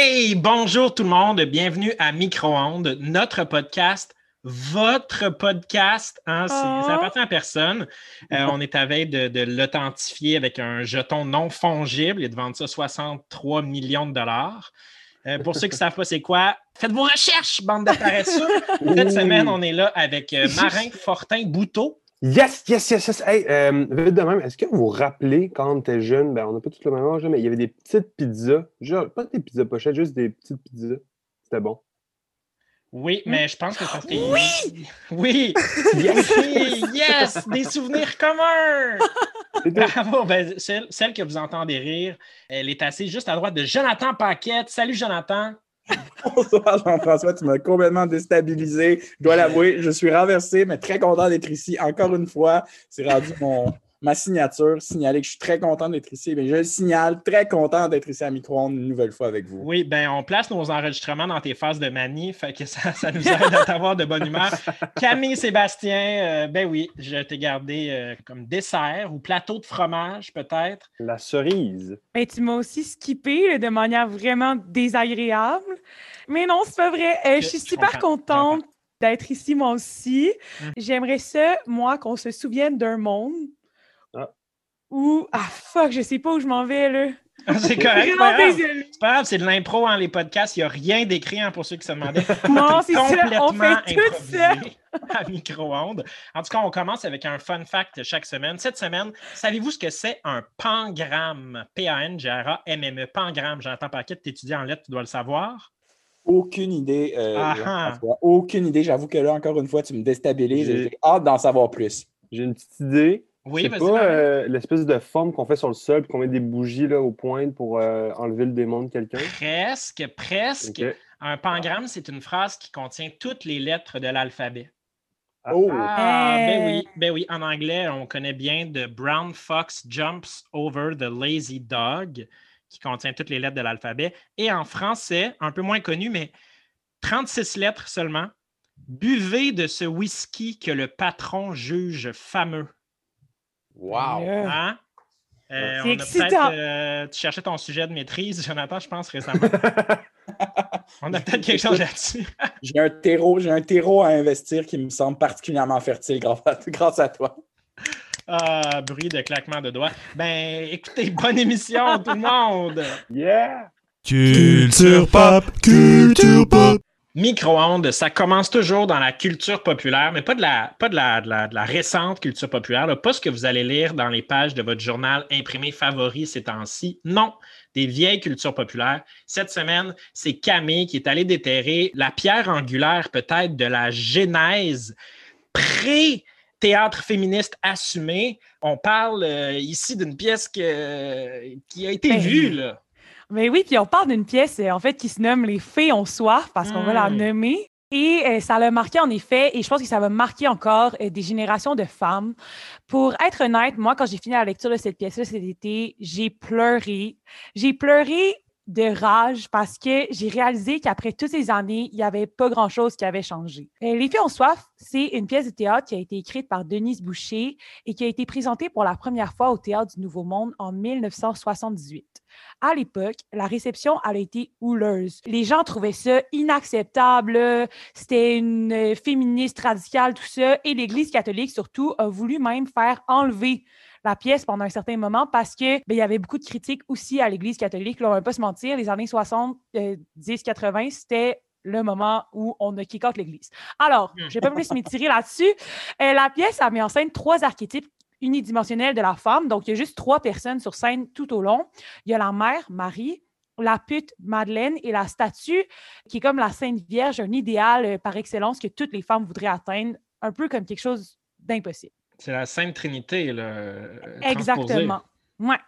Hey, bonjour tout le monde, bienvenue à Micro-ondes, notre podcast, votre podcast. Hein, c'est- Ça Oh. appartient à personne. Euh, on est à veille de, de l'authentifier avec un jeton non fongible et de vendre ça 63 millions de dollars. Euh, pour ceux qui ne savent pas c'est quoi, faites vos recherches, bande de paresseux. Cette semaine, on est là avec euh, Marin Fortin Bouteau. Yes, yes, yes, yes. Hey, euh, vite de même, est-ce que vous vous rappelez quand on était jeune, ben, on n'a pas tout le même âge, mais il y avait des petites pizzas, genre, pas des pizzas pochettes, juste des petites pizzas. C'était bon. Oui, mais je pense que ça fait. Oui! Oui! Oui! Yes! Des souvenirs communs! Bravo! Ben, celle, celle que vous entendez rire, elle est assise juste à droite de Jonathan Paquette. Salut, Jonathan! Bonsoir Jean-François, tu m'as complètement déstabilisé. Je dois l'avouer, je suis renversé, mais très content d'être ici. Encore une fois, c'est rendu mon, ma signature, signaler que je suis très content d'être ici. Mais je le signale, très content d'être ici à Micro-ondes une nouvelle fois avec vous. Oui, ben on place nos enregistrements dans tes phases de manie, fait que ça, ça nous aide à t'avoir de bonne humeur. Camille Sébastien, euh, ben oui, je t'ai gardé euh, comme dessert ou plateau de fromage, peut-être. La cerise. Ben, tu m'as aussi skippé là, de manière vraiment désagréable. Mais non, c'est pas vrai. Euh, je suis Je super contente d'être ici, moi aussi. Mm. J'aimerais ça, moi, qu'on se souvienne d'un monde. Ah, fuck, je sais pas où je m'en vais, là. C'est correct, c'est pas grave. C'est de l'impro, hein, les podcasts. Il n'y a rien d'écrit hein, pour ceux qui se demandaient. Non, c'est ça. On complètement fait tout ça. improvisé à micro-ondes. En tout cas, on commence avec un fun fact chaque semaine. Cette semaine, savez-vous ce que c'est un pangramme? P-A-N-G-R-A-M-M-E. Pangramme. J'entends pas tu étudies en lettres, tu dois le savoir. Aucune idée. euh, Ah, Jean-François. aucune idée. J'avoue que là, encore une fois, tu me déstabilises. J'ai hâte d'en savoir plus. J'ai une petite idée. Oui, c'est pas euh, l'espèce de forme qu'on fait sur le sol, qu'on met des bougies là, aux pointes pour euh, enlever le démon de quelqu'un? Presque, presque. Un pangramme, c'est une phrase qui contient toutes les lettres de l'alphabet. Ah. Oh! Ah, ben oui, ben oui. En anglais, on connaît bien The Brown Fox Jumps Over the Lazy Dog, qui contient toutes les lettres de l'alphabet. Et en français, un peu moins connu, mais 36 lettres seulement. Buvez de ce whisky que le patron juge fameux. Wow! Euh, Hein? Euh, C'est on a excitant. peut-être, euh, tu cherchais ton sujet de maîtrise, Jonathan, je pense récemment. on a peut-être quelque chose là-dessus. J'ai un terreau, j'ai un terreau à investir qui me semble particulièrement fertile grâce à, grâce à toi. Ah, bruit de claquement de doigts. Ben, écoutez, bonne émission, tout le monde! Yeah! Culture pop, culture pop. Micro-ondes, ça commence toujours dans la culture populaire, mais pas de la, pas de la, de la, de la récente culture populaire, là, pas ce que vous allez lire dans les pages de votre journal imprimé favori ces temps-ci. Non, des vieilles cultures populaires. Cette semaine, c'est Camille qui est allé déterrer la pierre angulaire peut-être de la genèse pré- Théâtre féministe assumé. On parle euh, ici d'une pièce que- qui a été Ben, vue. Là. Mais oui, puis on parle d'une pièce euh, en fait qui se nomme Les Fées ont soif parce qu'on va la Mm. nommer. Et euh, ça l'a marqué en effet, et je pense que ça va marquer encore euh, des générations de femmes. Pour être honnête, moi, quand j'ai fini la lecture de cette pièce-là cet été, j'ai pleuré. J'ai pleuré de rage parce que j'ai réalisé qu'après toutes ces années, il n'y avait pas grand-chose qui avait changé. Euh, Les Filles ont soif, c'est une pièce de théâtre qui a été écrite par Denise Boucher et qui a été présentée pour la première fois au Théâtre du Nouveau Monde en 1978. À l'époque, la réception a été houleuse. Les gens trouvaient ça inacceptable. C'était une féministe radicale, tout ça. Et l'Église catholique, surtout, a voulu même faire enlever la pièce pendant un certain moment parce que ben, il y avait beaucoup de critiques aussi à l'Église catholique. Là, on va pas se mentir, les années 60, euh, 10, 80, c'était le moment où on a kick out l'Église. Alors, je vais pas plus m'étirer là-dessus. Euh, la pièce a mis en scène trois archétypes unidimensionnels de la femme. Donc, il y a juste trois personnes sur scène tout au long. Il y a la mère, Marie, la pute, Madeleine, et la statue, qui est comme la Sainte Vierge, un idéal euh, par excellence que toutes les femmes voudraient atteindre, un peu comme quelque chose d'impossible. C'est la Sainte Trinité, là. euh. Exactement. Ouais.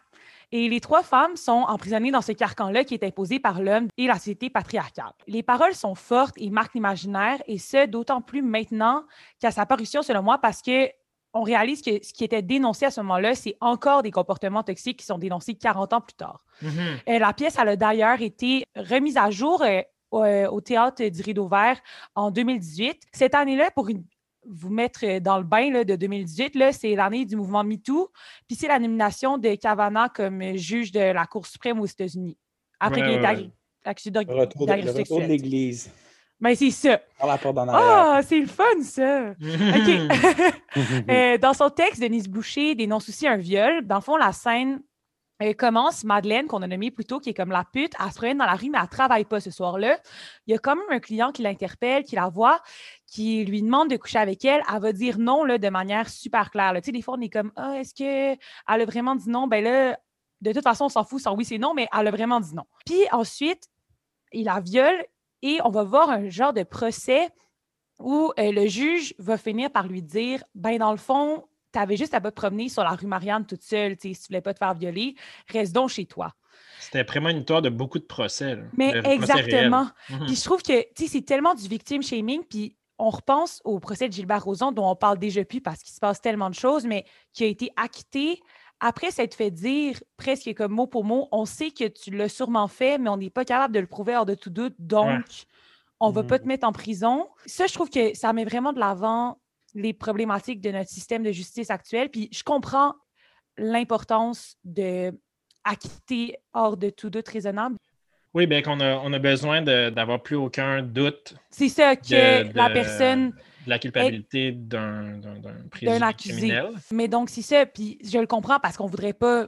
Et les trois femmes sont emprisonnées dans ce carcan-là qui est imposé par l'homme et la société patriarcale. Les paroles sont fortes et marquent l'imaginaire, et ce, d'autant plus maintenant qu'à sa parution, selon moi, parce que on réalise que ce qui était dénoncé à ce moment-là, c'est encore des comportements toxiques qui sont dénoncés 40 ans plus tard. Mhm. Euh, la pièce, elle a d'ailleurs été remise à jour euh, au, euh, au théâtre du Rideau Vert en 2018. Cette année-là, pour une- vous mettre euh, dans le bain là, de 2018, là, c'est l'année du mouvement MeToo, puis c'est la nomination de Kavanaugh comme euh, juge de la Cour suprême aux États-Unis. Après Ouais, qu'il ait ouais, été ouais. accusé de, d'agression l'Église. Ben, c'est ça. Par la porte d'en arrière. Ah, c'est le fun, ça! OK. Euh, dans son texte, Denise Boucher dénonce aussi un viol. Dans le fond, la scène euh, commence, Madeleine, qu'on a nommée plus tôt, qui est comme la pute, elle se promène dans la rue, mais elle ne travaille pas ce soir-là. Il y a quand même un client qui l'interpelle, qui la voit, qui lui demande de coucher avec elle. Elle va dire non là, de manière super claire. là. Tu sais, des fois, on est comme Ah, est-ce qu'elle a vraiment dit non? Ben là, de toute façon, on s'en fout, sans oui, c'est non, mais elle a vraiment dit non. Puis ensuite, il la viole et on va voir un genre de procès où euh, le juge va finir par lui dire ben dans le fond, tu avais juste à pas te promener sur la rue Marianne toute seule, si tu voulais pas te faire violer, reste donc chez toi. C'était prémonitoire de beaucoup de procès. là. Mais De procès exactement. Mhm. Puis je trouve que c'est tellement du victim shaming, puis on repense au procès de Gilbert Rozon, dont on parle déjà plus parce qu'il se passe tellement de choses, mais qui a été acquitté après s'être fait dire presque comme mot pour mot, on sait que tu l'as sûrement fait, mais on n'est pas capable de le prouver hors de tout doute, donc on va pas te mettre en prison. Ça, je trouve que ça met vraiment de l'avant les problématiques de notre système de justice actuel. Puis je comprends l'importance de acquitter hors de tout doute raisonnable. Oui, bien qu'on a, on a besoin d'avoir plus aucun doute C'est ça que De- la personne de la culpabilité d'un criminel. Mais donc, c'est ça. Puis je le comprends parce qu'on ne voudrait pas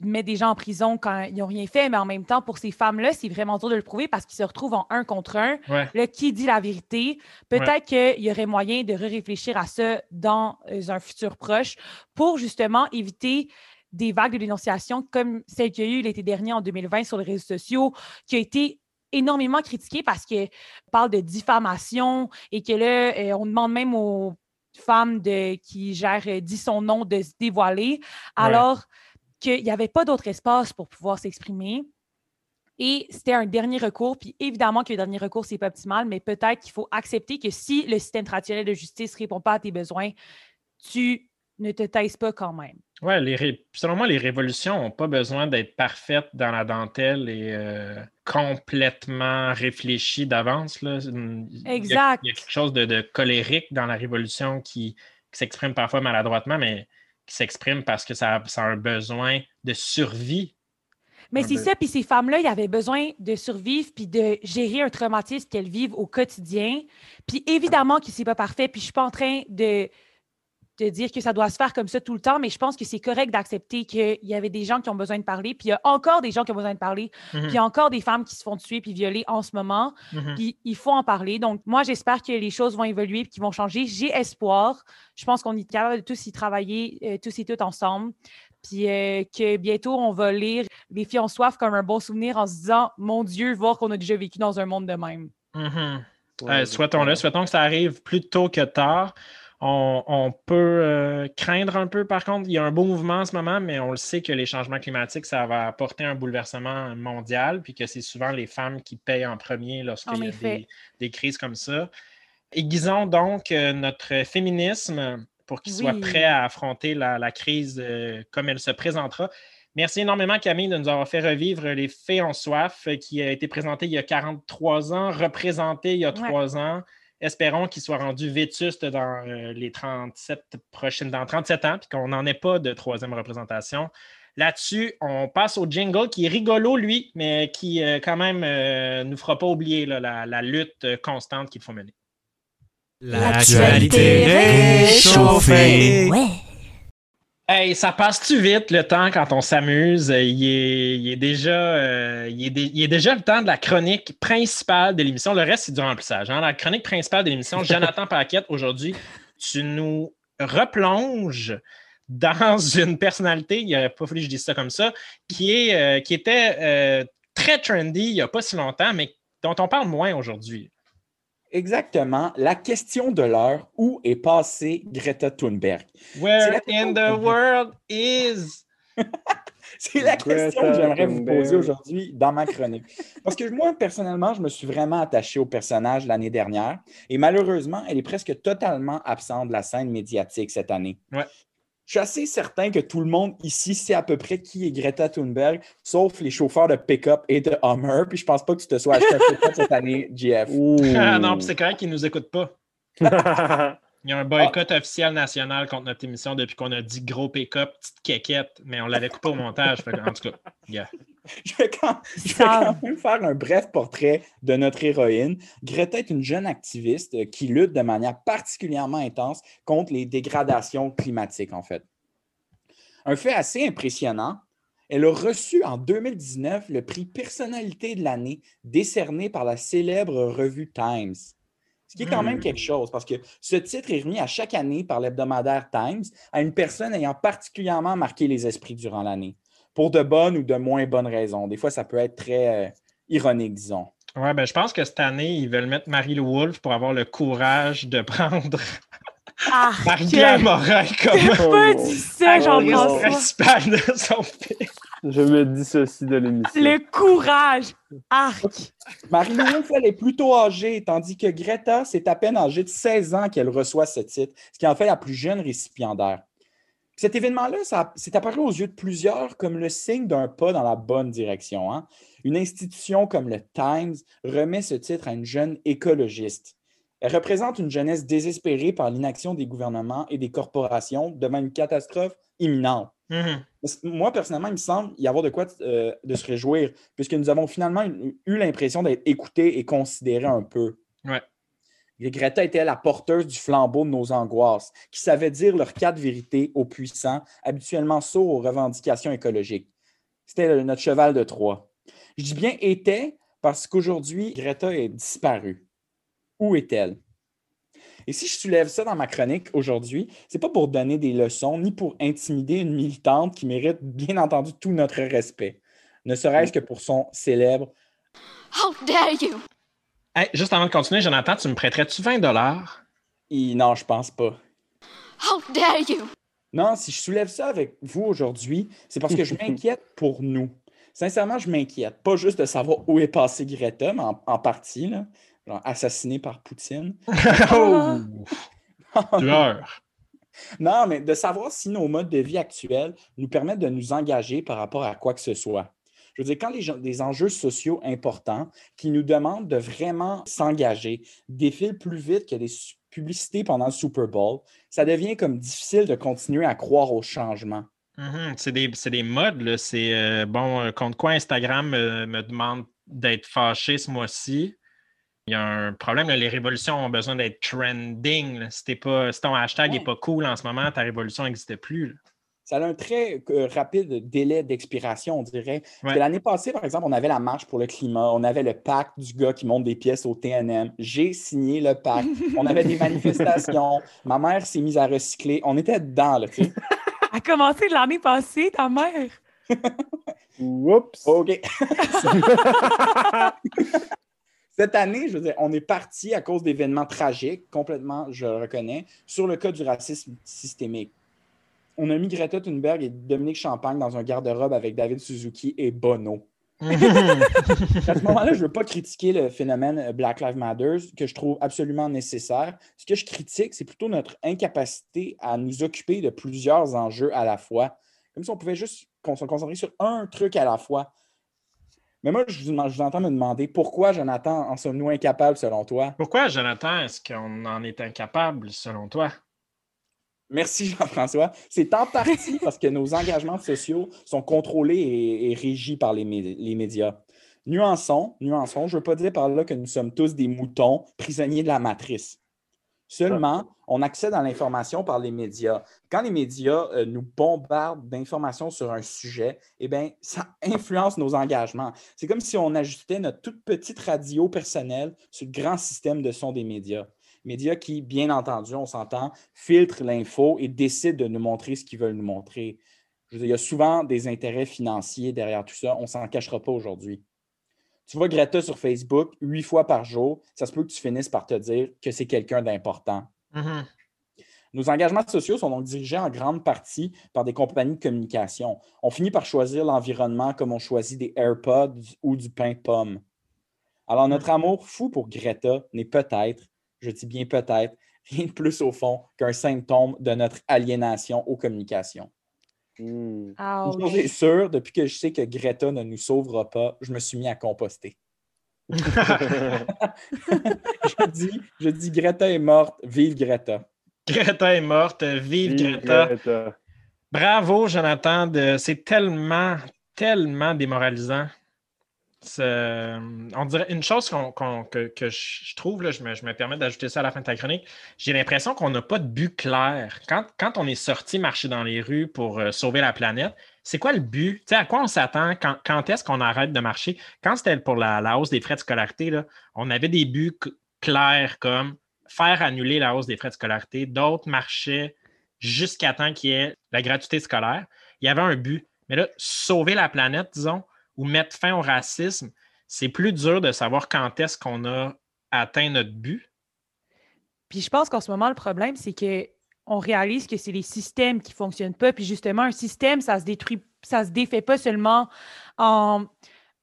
mettre des gens en prison quand ils n'ont rien fait, mais en même temps, pour ces femmes-là, c'est vraiment dur de le prouver parce qu'ils se retrouvent en un contre un. Ouais. Là, qui dit la vérité? Peut-être qu'il y aurait moyen de réfléchir à ça dans euh, un futur proche pour justement éviter des vagues de dénonciation comme celle qu'il y a eu l'été dernier en 2020 sur les réseaux sociaux, qui a été énormément critiquée parce qu'on parle de diffamation et que là, euh, on demande même aux femmes de, qui gèrent euh, dit son nom de se dévoiler, alors qu'il n'y avait pas d'autre espace pour pouvoir s'exprimer. Et c'était un dernier recours. Puis évidemment que le dernier recours, c'est pas optimal, mais peut-être qu'il faut accepter que si le système traditionnel de justice ne répond pas à tes besoins, tu ne te taises pas quand même. Ouais, les ré- selon moi, les révolutions n'ont pas besoin d'être parfaites dans la dentelle et euh, complètement réfléchies d'avance. là. Il y a- Exact. Il y a quelque chose de, de colérique dans la révolution qui, qui s'exprime parfois maladroitement, mais qui s'exprime parce que ça, ça a un besoin de survie. Mais c'est ça, puis ces femmes-là, ils avaient besoin de survivre puis de gérer un traumatisme qu'elles vivent au quotidien. Puis évidemment que c'est pas parfait, puis je suis pas en train de, de dire que ça doit se faire comme ça tout le temps, mais je pense que c'est correct d'accepter qu'il y avait des gens qui ont besoin de parler, puis il y a encore des gens qui ont besoin de parler, Mhm, puis il y a encore des femmes qui se font tuer puis violer en ce moment, mhm. puis il faut en parler. Donc moi, j'espère que les choses vont évoluer puis qu'ils vont changer. J'ai espoir. Je pense qu'on est capable de tous y travailler, euh, tous et toutes ensemble. Puis euh, que bientôt, on va lire Les filles ont soif comme un bon souvenir en se disant Mon Dieu, voir qu'on a déjà vécu dans un monde de même. Mhm. Ouais, Euh, Souhaitons-le, souhaitons que ça arrive plus tôt que tard. On, on peut euh, craindre un peu, par contre, il y a un beau mouvement en ce moment, mais on le sait que les changements climatiques, ça va apporter un bouleversement mondial, puis que c'est souvent les femmes qui payent en premier lorsqu'il y a des, des crises comme ça. Aiguisons donc euh, notre féminisme pour qu'il soit prêt à affronter la, la crise euh, comme elle se présentera. Merci énormément, Camille, de nous avoir fait revivre Les Fées en soif, qui a été présenté il y a 43 ans, représenté il y a. 3 ans. Espérons qu'il soit rendu vétuste dans euh, les 37 prochaines, dans 37 ans, puis qu'on n'en ait pas de troisième représentation. Là-dessus, on passe au jingle qui est rigolo, lui, mais qui euh, quand même ne nous fera pas oublier là, la, la lutte euh, constante qu'il faut mener. L'actualité réchauffée. Ouais. Hey, ça passe-tu vite le temps quand on s'amuse? Euh, Il est, déjà, euh, il, déjà le temps de la chronique principale de l'émission. Le reste, c'est du remplissage. hein? La chronique principale de l'émission, Jonathan Paquette, aujourd'hui, tu nous replonges dans une personnalité, il n'aurait pas fallu que je dise ça comme ça, qui, est, euh, qui était très trendy il n'y a pas si longtemps, mais dont on parle moins aujourd'hui. Exactement. La question de l'heure, où est passée Greta Thunberg? Where in the world is. C'est la question que j'aimerais vous poser aujourd'hui dans ma chronique. Parce que moi, personnellement, je me suis vraiment attaché au personnage l'année dernière et malheureusement, elle est presque totalement absente de la scène médiatique cette année. Ouais. Je suis assez certain que tout le monde ici sait à peu près qui est Greta Thunberg, sauf les chauffeurs de pick-up et de Hummer. Puis je pense pas que tu te sois acheté un pick-up cette année, GF. Ah non, puis c'est correct qu'ils ne nous écoutent pas. Il y a un boycott officiel national contre notre émission depuis qu'on a dit gros pick-up, petite quéquette, mais on l'avait coupé au montage. fait en tout cas, yeah. Je vais, quand, je vais quand même faire un bref portrait de notre héroïne. Greta est une jeune activiste euh, qui lutte de manière particulièrement intense contre les dégradations climatiques, en fait. Un fait assez impressionnant, elle a reçu en 2019 le prix Personnalité de l'année décerné par la célèbre revue Times. Ce qui est quand même Hmm. quelque chose, parce que ce titre est remis à chaque année par l'hebdomadaire Times à une personne ayant particulièrement marqué les esprits durant l'année pour de bonnes ou de moins bonnes raisons. Des fois, ça peut être très euh, ironique, disons. Ouais, ben, je pense que cette année, ils veulent mettre Marie-Lou Wolfe pour avoir le courage de prendre Ah, Marie-Claire que- Morin comme pas dit ça, Oh, Jean-François. principal de son film. Je me dissocie de l'émission. Le courage. Arc. Marie-Lou Wolfe, elle est plutôt âgée, tandis que Greta, c'est à peine âgée de 16 ans qu'elle reçoit ce titre, ce qui en fait la plus jeune récipiendaire. Puis Cet événement-là, ça- c'est apparu aux yeux de plusieurs comme le signe d'un pas dans la bonne direction. hein. Une institution comme le Times remet ce titre à une jeune écologiste. Elle représente une jeunesse désespérée par l'inaction des gouvernements et des corporations devant une catastrophe imminente. Mhm. Moi, personnellement, il me semble y avoir de quoi euh, de se réjouir, puisque nous avons finalement eu, l'impression d'être écoutés et considérés un peu. Ouais. Greta était la porteuse du flambeau de nos angoisses, qui savait dire leurs quatre vérités aux puissants, habituellement sourds aux revendications écologiques. C'était notre cheval de Troie. Je dis bien était parce qu'aujourd'hui, Greta est disparue. Où est-elle? Et si je soulève ça dans ma chronique aujourd'hui, c'est pas pour donner des leçons ni pour intimider une militante qui mérite bien entendu tout notre respect, ne serait-ce que pour son célèbre How dare you! Hey, juste avant de continuer, Jonathan, tu me prêterais-tu 20 dollars? I- Non, je pense pas. How dare you! Non, si je soulève ça avec vous aujourd'hui, c'est parce que je m'inquiète pour nous. Sincèrement, je m'inquiète. Pas juste de savoir où est passé Greta, mais en, en partie, là, genre assassiné par Poutine. oh! Tueur. Non, mais de savoir si nos modes de vie actuels nous permettent de nous engager par rapport à quoi que ce soit. Je veux dire, quand les gens- des enjeux sociaux importants qui nous demandent de vraiment s'engager défilent plus vite que des publicités pendant le Super Bowl, ça devient comme difficile de continuer à croire au changement. Mhm, C'est des, des modes, là. C'est euh, bon, euh, contre quoi Instagram me, me demande d'être fâché ce mois-ci? Il y a un problème, là, les révolutions ont besoin d'être trending. là. Si, t'es pas, si ton hashtag n'est Ouais. pas cool en ce moment, ta révolution n'existe plus. là. Ça a un très euh, rapide délai d'expiration, on dirait. Ouais. L'année passée, par exemple, on avait la marche pour le climat, on avait le pacte du gars qui monte des pièces au TNM. J'ai signé le pacte. On avait des manifestations. Ma mère s'est mise à recycler. On était dedans, là, tu sais. A commencé l'année passée, ta mère. Oups! OK. Cette année, je veux dire, on est parti à cause d'événements tragiques, complètement, je le reconnais, sur le cas du racisme systémique. On a mis Greta Thunberg et Dominique Champagne dans un garde-robe avec David Suzuki et Bono. À ce moment-là, je ne veux pas critiquer le phénomène Black Lives Matter, que je trouve absolument nécessaire. Ce que je critique, c'est plutôt notre incapacité à nous occuper de plusieurs enjeux à la fois. Comme si on pouvait juste con- se concentrer sur un truc à la fois. Mais moi, je vous, entends me demander pourquoi, Jonathan, en sommes-nous incapables selon toi? Pourquoi, Jonathan, est-ce qu'on en est incapable, selon toi? Merci Jean-François. C'est en partie parce que nos engagements sociaux sont contrôlés et, et régis par les, les médias. Nuançons, nuançons, je ne veux pas dire par là que nous sommes tous des moutons prisonniers de la matrice. Seulement, on accède à l'information par les médias. Quand les médias euh, nous bombardent d'informations sur un sujet, eh bien, ça influence nos engagements. C'est comme si on ajustait notre toute petite radio personnelle sur le grand système de son des médias. Médias qui, bien entendu, on s'entend, filtrent l'info et décident de nous montrer ce qu'ils veulent nous montrer. Je veux dire, il y a souvent des intérêts financiers derrière tout ça. On ne s'en cachera pas aujourd'hui. Tu vois Greta sur Facebook huit fois par jour, ça se peut que tu finisses par te dire que c'est quelqu'un d'important. Mhm. Nos engagements sociaux sont donc dirigés en grande partie par des compagnies de communication. On finit par choisir l'environnement comme on choisit des AirPods ou du pain de pomme. Alors, notre amour fou pour Greta n'est peut-être, je dis bien peut-être, rien de plus au fond qu'un symptôme de notre aliénation aux communications. Hmm. Ouch. Une chose est sûre, depuis que je sais que Greta ne nous sauvera pas, je me suis mis à composter. je, dis, je dis Greta est morte, vive Greta. Greta est morte. Vive Vive Greta. Greta. Bravo, Jonathan. de- C'est tellement, tellement démoralisant. On dirait une chose que, je trouve, là, je, me, je me permets d'ajouter ça à la fin de ta chronique. J'ai l'impression qu'on n'a pas de but clair. Quand, quand on est sorti marcher dans les rues pour euh, sauver la planète, c'est quoi le but? À quoi on s'attend? Quand, quand est-ce qu'on arrête de marcher? Quand c'était pour la, la hausse des frais de scolarité, là, on avait des buts clairs comme faire annuler la hausse des frais de scolarité. D'autres marchaient jusqu'à temps qu'il y ait la gratuité scolaire. Il y avait un but. Mais là, sauver la planète, disons, ou mettre fin au racisme, c'est plus dur de savoir quand est-ce qu'on a atteint notre but. Puis je pense qu'en ce moment, le problème, c'est que on réalise que c'est les systèmes qui ne fonctionnent pas. Puis justement, un système, ça se détruit, ça se défait pas seulement en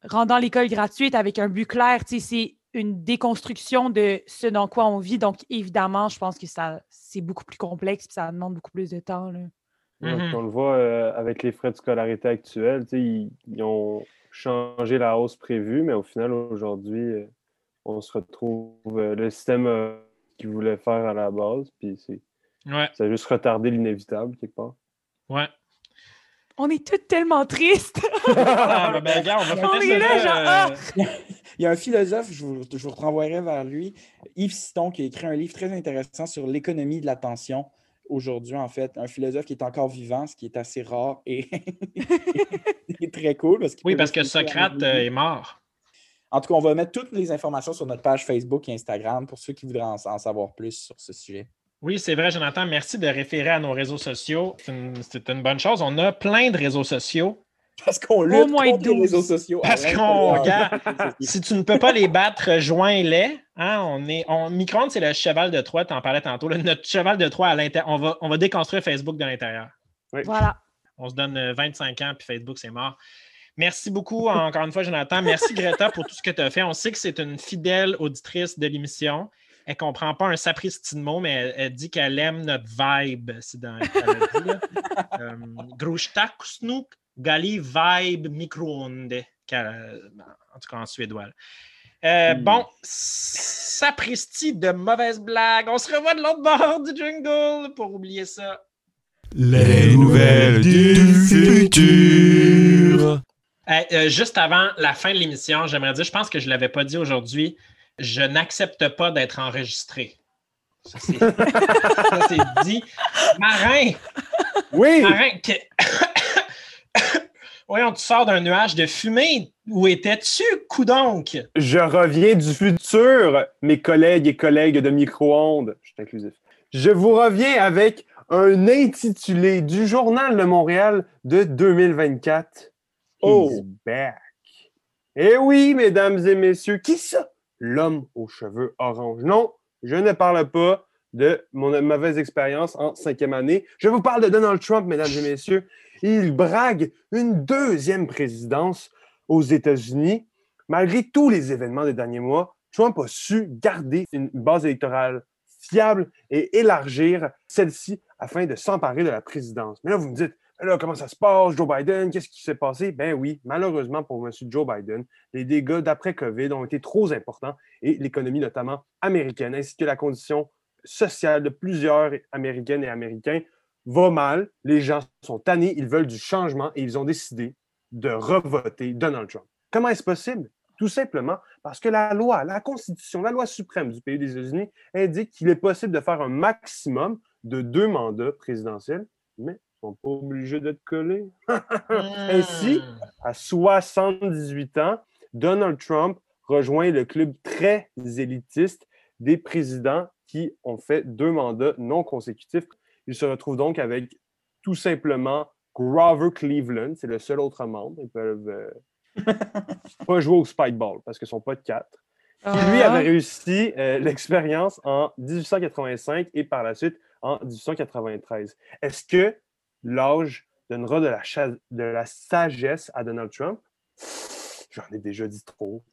rendant l'école gratuite avec un but clair. Tu sais, c'est une déconstruction de ce dans quoi on vit. Donc, évidemment, je pense que ça c'est beaucoup plus complexe puis ça demande beaucoup plus de temps. là. Mhm. On le voit euh, avec les frais de scolarité actuels. ils ont changé la hausse prévue, mais au final, aujourd'hui, euh, on se retrouve euh, le système euh, qu'ils voulaient faire à la base, puis c'est- Ouais, ça a juste retardé l'inévitable quelque part. ouais. On est tous tellement tristes. Ah, ben, ben, regarde, on va On finir est là, ça, genre, euh, ah! Il y a un philosophe, je vous, je vous renvoierai vers lui, Yves Citon, qui a écrit un livre très intéressant sur l'économie de l'attention aujourd'hui, en fait. Un philosophe qui est encore vivant, ce qui est assez rare et très cool. Parce qu'il Oui, parce que Socrate euh, est mort. En tout cas, on va mettre toutes les informations sur notre page Facebook et Instagram pour ceux qui voudraient en, en savoir plus sur ce sujet. Oui, c'est vrai, Jonathan. Merci de référer à nos réseaux sociaux. C'est une, bonne chose. On a plein de réseaux sociaux. Parce qu'on lutte moins contre les 12. réseaux sociaux. Parce qu'on regarde. Si tu ne peux pas les battre, rejoins-les. Hein, on est, on, Micron, c'est le cheval de Troie, tu en parlais tantôt. là. notre cheval de Troie à l'intérieur. On va, on va déconstruire Facebook de l'intérieur. Voilà. On se donne euh, 25 ans, puis Facebook, c'est mort. Merci beaucoup, encore une fois, Jonathan. Merci, Greta, pour tout ce que tu as fait. On sait que c'est une fidèle auditrice de l'émission. Elle ne comprend pas un sapristi de mots, mais elle, elle dit qu'elle aime notre vibe. C'est dans. Euh, gali vibe micro-onde. qu'elle- En tout cas, en suédois. Euh, Hmm. Bon, sapristi de mauvaise blague. On se revoit de l'autre bord du jungle pour oublier ça. Les nouvelles du futur. Hey, euh, juste avant la fin de l'émission, j'aimerais dire, je pense que je ne l'avais pas dit aujourd'hui, je n'accepte pas d'être enregistré. Ça, c'est dit. Marin, Oui! Marin, que- voyons, tu sors d'un nuage de fumée. Où étais-tu, coudonc? Je reviens du futur, mes collègues et collègues de micro-ondes. Je suis inclusif. Je vous reviens avec un intitulé du Journal de Montréal de 2024. Oh! He's back. Eh oui, mesdames et messieurs, qui ça? L'homme aux cheveux orange. Non, je ne parle pas de mon mauvaise expérience en cinquième année. Je vous parle de Donald Trump, mesdames et messieurs. Il brague une deuxième présidence aux États-Unis. Malgré tous les événements des derniers mois, Trump a su garder une base électorale fiable et élargir celle-ci afin de s'emparer de la présidence. Mais là, vous me dites, là, comment ça se passe, Joe Biden? Qu'est-ce qui s'est passé? Ben oui, malheureusement pour M. Joe Biden, les dégâts d'après-COVID ont été trop importants et l'économie, notamment américaine, ainsi que la condition sociale de plusieurs Américaines et Américains va mal. Les gens sont tannés, ils veulent du changement et ils ont décidé de revoter Donald Trump. Comment est-ce possible? Tout simplement parce que la loi, la Constitution, la loi suprême du pays des États-Unis indique qu'il est possible de faire un maximum de deux mandats présidentiels, mais ils ne sont pas obligés d'être collés. Ainsi, à 78 ans, Donald Trump rejoint le club très élitiste des présidents qui ont fait deux mandats non consécutifs. Il se retrouve donc avec tout simplement Grover Cleveland, c'est le seul autre membre. Ils peuvent euh, pas jouer au Spikeball parce qu'ils sont pas de quatre. Qui, Ah. lui, avait réussi euh, l'expérience en 1885 et par la suite en 1893. Est-ce que l'âge donnera de la, cha- de la sagesse à Donald Trump? J'en ai déjà dit trop.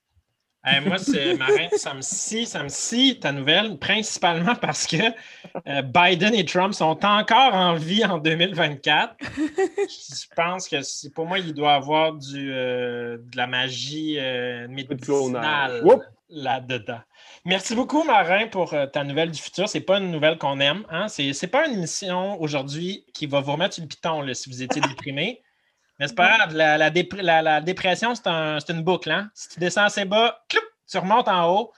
Hey, moi, c'est marin, ça me scie, ça me scie ta nouvelle, principalement parce que euh, Biden et Trump sont encore en vie en 2024. Je pense que pour moi, il doit avoir du, euh, de la magie euh, médicinale là-dedans. Merci beaucoup, Marin, pour euh, ta nouvelle du futur. C'est pas une nouvelle qu'on aime. Hein? C'est pas une émission aujourd'hui qui va vous remettre le piton là, si vous étiez déprimé. Mais c'est pas grave, la, la dépr- la- la dépression, c'est un- c'est une boucle. Hein? Si tu descends assez bas, cloup, tu remontes en haut.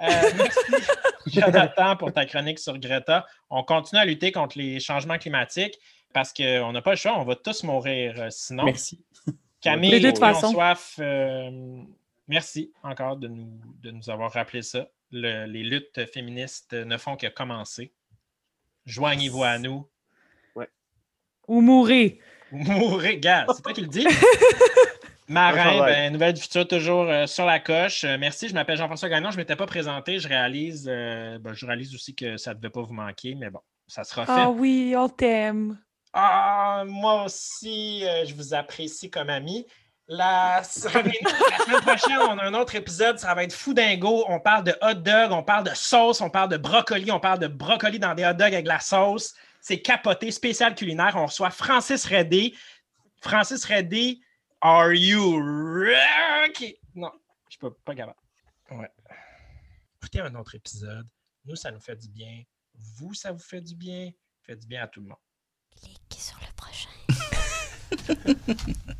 Euh, merci, Jonathan, pour ta chronique sur Greta. On continue à lutter contre les changements climatiques parce qu'on n'a pas le choix, on va tous mourir euh, sinon. Merci. Camille, De toute Léon façon. Soif, euh, merci encore de nous, de nous avoir rappelé ça. Le- les luttes féministes ne font que commencer. Joignez-vous à nous. Ou mourir. Mourrez, gars, c'est toi qui le dis. Marin, ben, Nouvelle du futur, toujours euh, sur la coche. Euh, merci, je m'appelle Jean-François Gagnon. Je ne m'étais pas présenté. Je réalise, euh, ben, je réalise aussi que ça ne devait pas vous manquer, mais bon, ça sera fait. Ah oui, on t'aime. Ah, moi aussi, euh, je vous apprécie comme ami. La... revenez-nous la semaine prochaine, on a un autre épisode, ça va être fou dingo. On parle de hot dog, on parle de sauce, on parle de brocoli, on parle de brocoli dans des hot dogs avec la sauce. C'est capoté, spécial culinaire. On reçoit Francis Redé. Francis Redé, are you ready? Non, je peux pas capable. Ouais. Écoutez un autre épisode. Nous, ça nous fait du bien. Vous, ça vous fait du bien. Fait du bien à tout le monde. Cliquez sur le prochain.